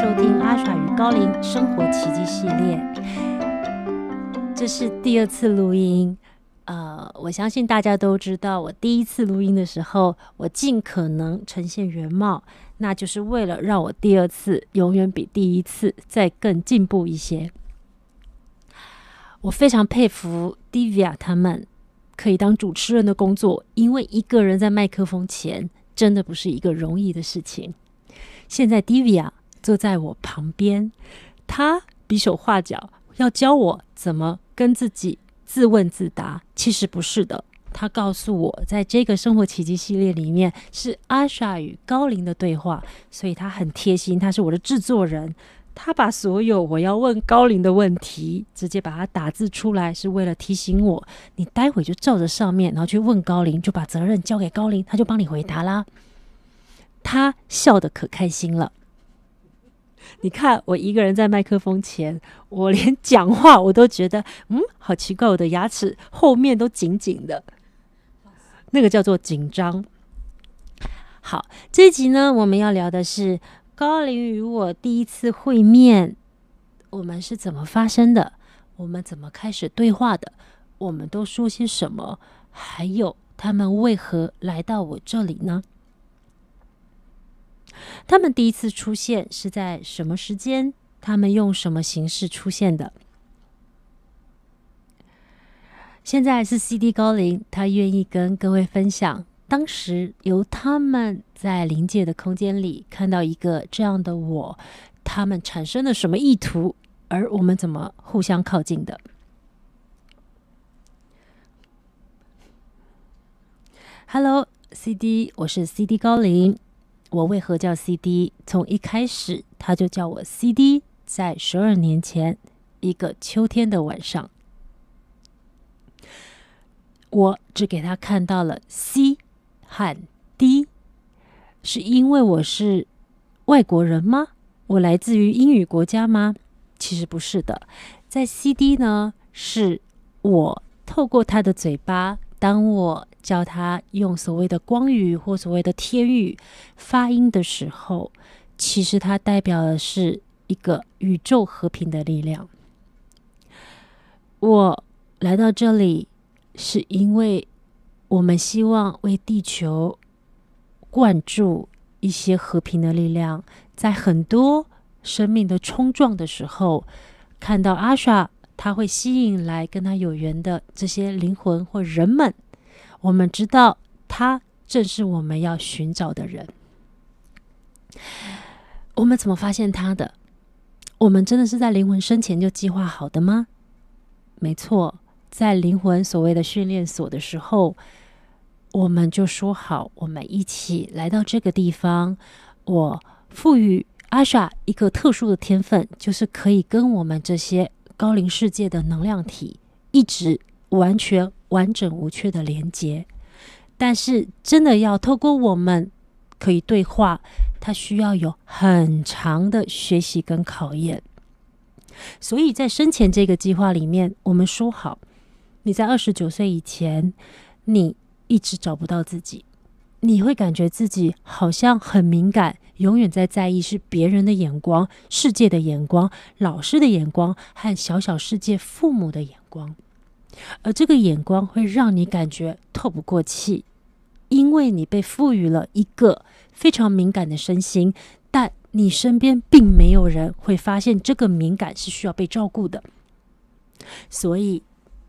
收听阿耍与高龄生活奇迹系列。这是第二次录音，呃，我相信大家都知道，我第一次录音的时候，我尽可能呈现原貌，那就是为了让我第二次永远比第一次再更进步一些。我非常佩服 Divya 他们可以当主持人的工作，因为一个人在麦克风前真的不是一个容易的事情。现在 Divya 坐在我旁边，他比手画脚要教我怎么跟自己自问自答。其实不是的，他告诉我，在这个生活奇迹系列里面是阿莎与高龄的对话，所以他很贴心，他是我的制作人。他把所有我要问高龄的问题直接把它打字出来，是为了提醒我，你待会就照着上面，然后去问高龄，就把责任交给高龄，他就帮你回答啦。他笑得可开心了。你看，我一个人在麦克风前，我连讲话我都觉得，嗯，好奇怪，我的牙齿后面都紧紧的，那个叫做紧张。好，这一集呢，我们要聊的是。高林与我第一次会面，我们是怎么发生的？我们怎么开始对话的？我们都说些什么？还有他们为何来到我这里呢？他们第一次出现是在什么时间？他们用什么形式出现的？现在是 CD 高林，他愿意跟各位分享。当时由他们在临界的空间里看到一个这样的我，他们产生了什么意图，而我们怎么互相靠近的？Hello CD，我是 CD 高林。我为何叫 CD？从一开始他就叫我 CD。在十二年前一个秋天的晚上，我只给他看到了 C。和 D，是因为我是外国人吗？我来自于英语国家吗？其实不是的，在 C D 呢，是我透过他的嘴巴，当我叫他用所谓的光语或所谓的天语发音的时候，其实它代表的是一个宇宙和平的力量。我来到这里是因为。我们希望为地球灌注一些和平的力量，在很多生命的冲撞的时候，看到阿莎，他会吸引来跟他有缘的这些灵魂或人们。我们知道，他正是我们要寻找的人。我们怎么发现他的？我们真的是在灵魂生前就计划好的吗？没错，在灵魂所谓的训练所的时候。我们就说好，我们一起来到这个地方。我赋予阿莎一个特殊的天分，就是可以跟我们这些高龄世界的能量体一直完全完整无缺的连接。但是，真的要透过我们可以对话，它需要有很长的学习跟考验。所以在生前这个计划里面，我们说好，你在二十九岁以前，你。一直找不到自己，你会感觉自己好像很敏感，永远在在意是别人的眼光、世界的眼光、老师的眼光和小小世界父母的眼光，而这个眼光会让你感觉透不过气，因为你被赋予了一个非常敏感的身心，但你身边并没有人会发现这个敏感是需要被照顾的，所以。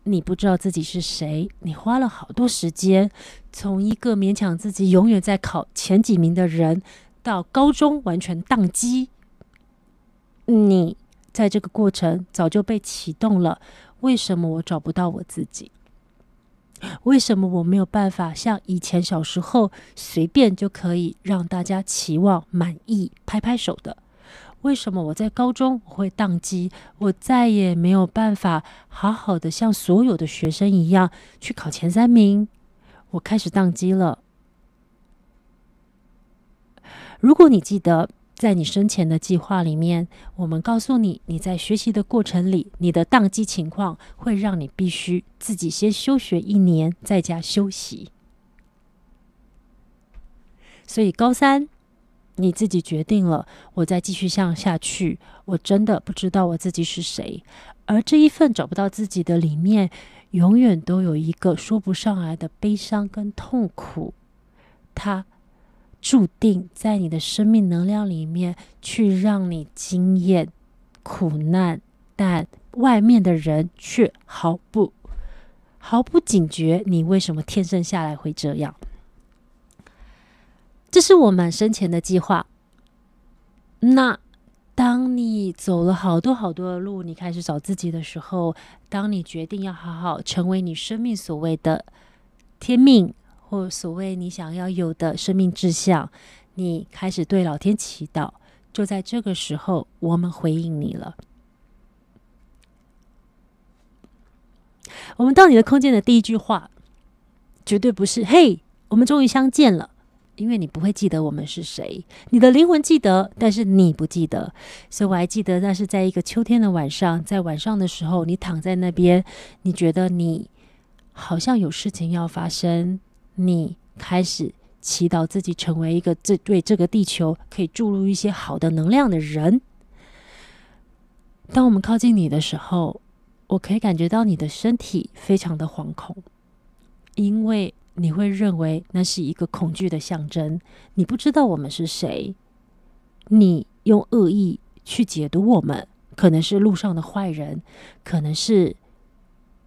你不知道自己是谁，你花了好多时间，从一个勉强自己永远在考前几名的人，到高中完全宕机。你在这个过程早就被启动了。为什么我找不到我自己？为什么我没有办法像以前小时候随便就可以让大家期望满意、拍拍手的？为什么我在高中我会宕机？我再也没有办法好好的像所有的学生一样去考前三名。我开始宕机了。如果你记得，在你生前的计划里面，我们告诉你，你在学习的过程里，你的宕机情况会让你必须自己先休学一年，在家休息。所以高三。你自己决定了，我再继续向下去，我真的不知道我自己是谁。而这一份找不到自己的里面，永远都有一个说不上来的悲伤跟痛苦，它注定在你的生命能量里面去让你经验苦难，但外面的人却毫不毫不警觉，你为什么天生下来会这样？这是我们生前的计划。那当你走了好多好多的路，你开始找自己的时候，当你决定要好好成为你生命所谓的天命，或所谓你想要有的生命志向，你开始对老天祈祷。就在这个时候，我们回应你了。我们到你的空间的第一句话，绝对不是“嘿，我们终于相见了”。因为你不会记得我们是谁，你的灵魂记得，但是你不记得。所以我还记得，那是在一个秋天的晚上，在晚上的时候，你躺在那边，你觉得你好像有事情要发生，你开始祈祷自己成为一个这对这个地球可以注入一些好的能量的人。当我们靠近你的时候，我可以感觉到你的身体非常的惶恐，因为。你会认为那是一个恐惧的象征，你不知道我们是谁，你用恶意去解读我们，可能是路上的坏人，可能是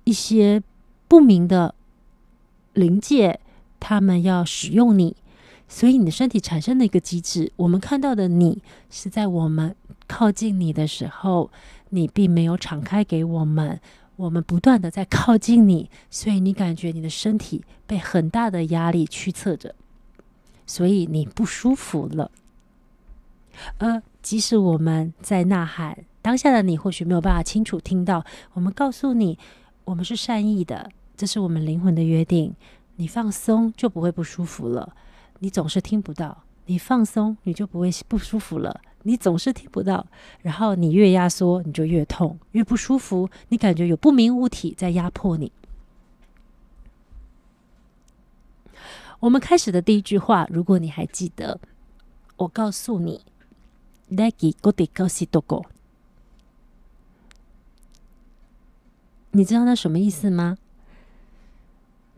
一些不明的灵界，他们要使用你，所以你的身体产生的一个机制，我们看到的你是在我们靠近你的时候，你并没有敞开给我们。我们不断的在靠近你，所以你感觉你的身体被很大的压力驱策着，所以你不舒服了。而即使我们在呐喊，当下的你或许没有办法清楚听到。我们告诉你，我们是善意的，这是我们灵魂的约定。你放松就不会不舒服了。你总是听不到，你放松你就不会不舒服了。你总是听不到，然后你越压缩，你就越痛，越不舒服。你感觉有不明物体在压迫你。我们开始的第一句话，如果你还记得，我告诉你，Leggy g o d i g o s i dogo，你知道那什么意思吗？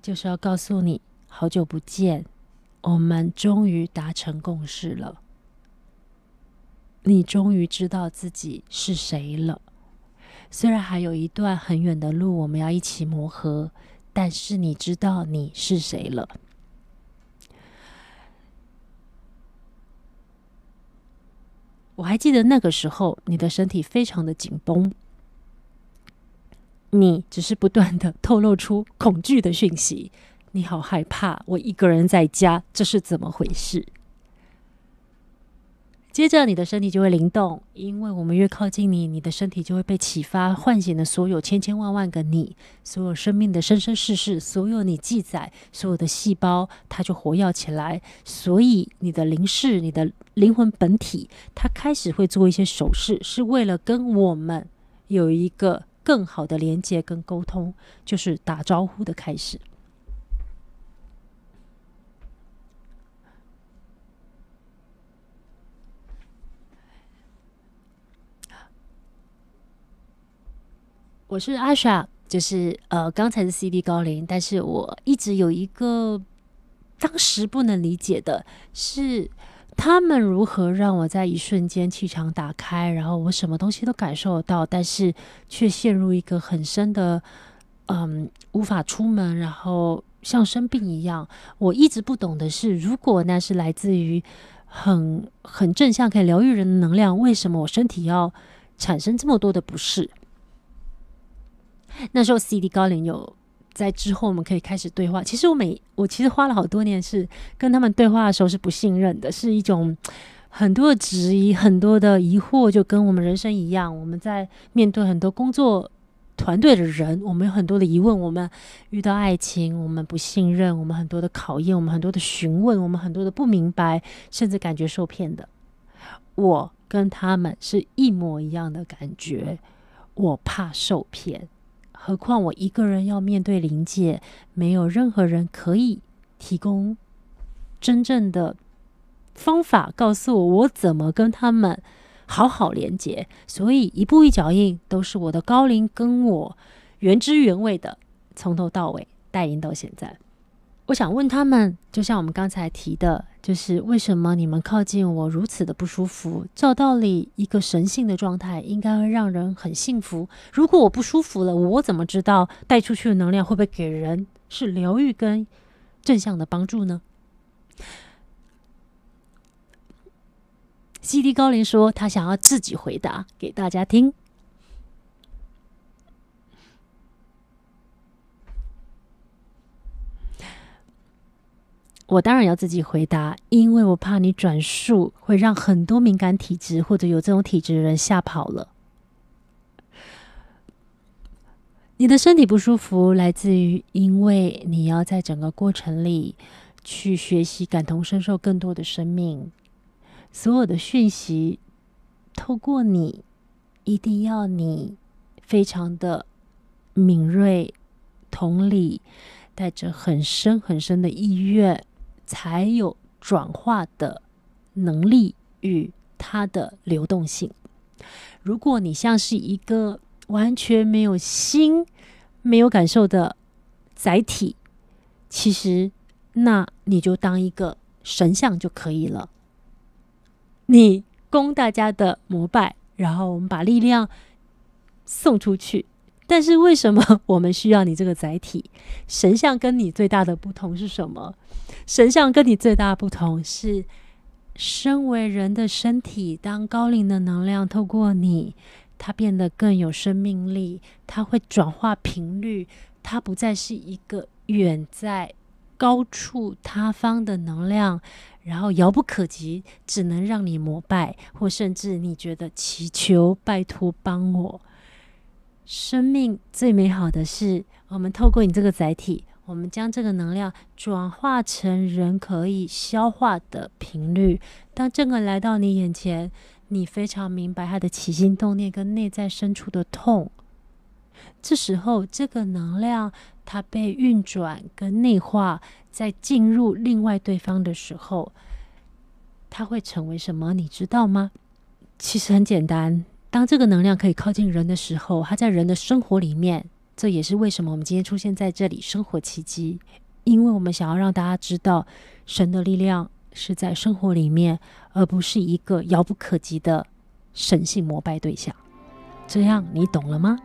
就是要告诉你，好久不见，我们终于达成共识了。你终于知道自己是谁了，虽然还有一段很远的路，我们要一起磨合，但是你知道你是谁了。我还记得那个时候，你的身体非常的紧绷，你只是不断的透露出恐惧的讯息，你好害怕，我一个人在家，这是怎么回事？接着，你的身体就会灵动，因为我们越靠近你，你的身体就会被启发，唤醒了所有千千万万个你，所有生命的生生世世，所有你记载，所有的细胞，它就活跃起来。所以，你的灵视，你的灵魂本体，它开始会做一些手势，是为了跟我们有一个更好的连接跟沟通，就是打招呼的开始。我是阿莎，就是呃，刚才是 CD 高龄，但是我一直有一个当时不能理解的是，他们如何让我在一瞬间气场打开，然后我什么东西都感受得到，但是却陷入一个很深的嗯，无法出门，然后像生病一样。我一直不懂的是，如果那是来自于很很正向可以疗愈人的能量，为什么我身体要产生这么多的不适？那时候，CD 高龄有在之后，我们可以开始对话。其实我每我其实花了好多年，是跟他们对话的时候是不信任的，是一种很多的质疑、很多的疑惑，就跟我们人生一样。我们在面对很多工作团队的人，我们有很多的疑问。我们遇到爱情，我们不信任，我们很多的考验，我们很多的询问，我们很多的不明白，甚至感觉受骗的。我跟他们是一模一样的感觉，我怕受骗。何况我一个人要面对灵界，没有任何人可以提供真正的方法告诉我我怎么跟他们好好连接。所以一步一脚印都是我的高龄跟我原汁原味的，从头到尾带领到现在。我想问他们，就像我们刚才提的，就是为什么你们靠近我如此的不舒服？照道理，一个神性的状态应该会让人很幸福。如果我不舒服了，我怎么知道带出去的能量会不会给人是疗愈跟正向的帮助呢西迪高林说，他想要自己回答给大家听。我当然要自己回答，因为我怕你转述会让很多敏感体质或者有这种体质的人吓跑了。你的身体不舒服来自于，因为你要在整个过程里去学习感同身受更多的生命，所有的讯息透过你，一定要你非常的敏锐、同理，带着很深很深的意愿。才有转化的能力与它的流动性。如果你像是一个完全没有心、没有感受的载体，其实那你就当一个神像就可以了。你供大家的膜拜，然后我们把力量送出去。但是为什么 我们需要你这个载体？神像跟你最大的不同是什么？神像跟你最大的不同是，身为人的身体，当高龄的能量透过你，它变得更有生命力，它会转化频率，它不再是一个远在高处他方的能量，然后遥不可及，只能让你膜拜，或甚至你觉得祈求，拜托帮我。生命最美好的是，我们透过你这个载体，我们将这个能量转化成人可以消化的频率。当这个来到你眼前，你非常明白他的起心动念跟内在深处的痛。这时候，这个能量它被运转跟内化，在进入另外对方的时候，它会成为什么？你知道吗？其实很简单。当这个能量可以靠近人的时候，它在人的生活里面，这也是为什么我们今天出现在这里。生活奇迹，因为我们想要让大家知道，神的力量是在生活里面，而不是一个遥不可及的神性膜拜对象。这样你懂了吗？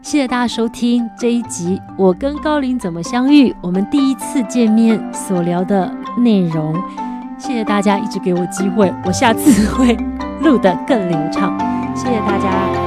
谢谢大家收听这一集，我跟高林怎么相遇？我们第一次见面所聊的内容。谢谢大家一直给我机会，我下次会录得更流畅。谢谢大家。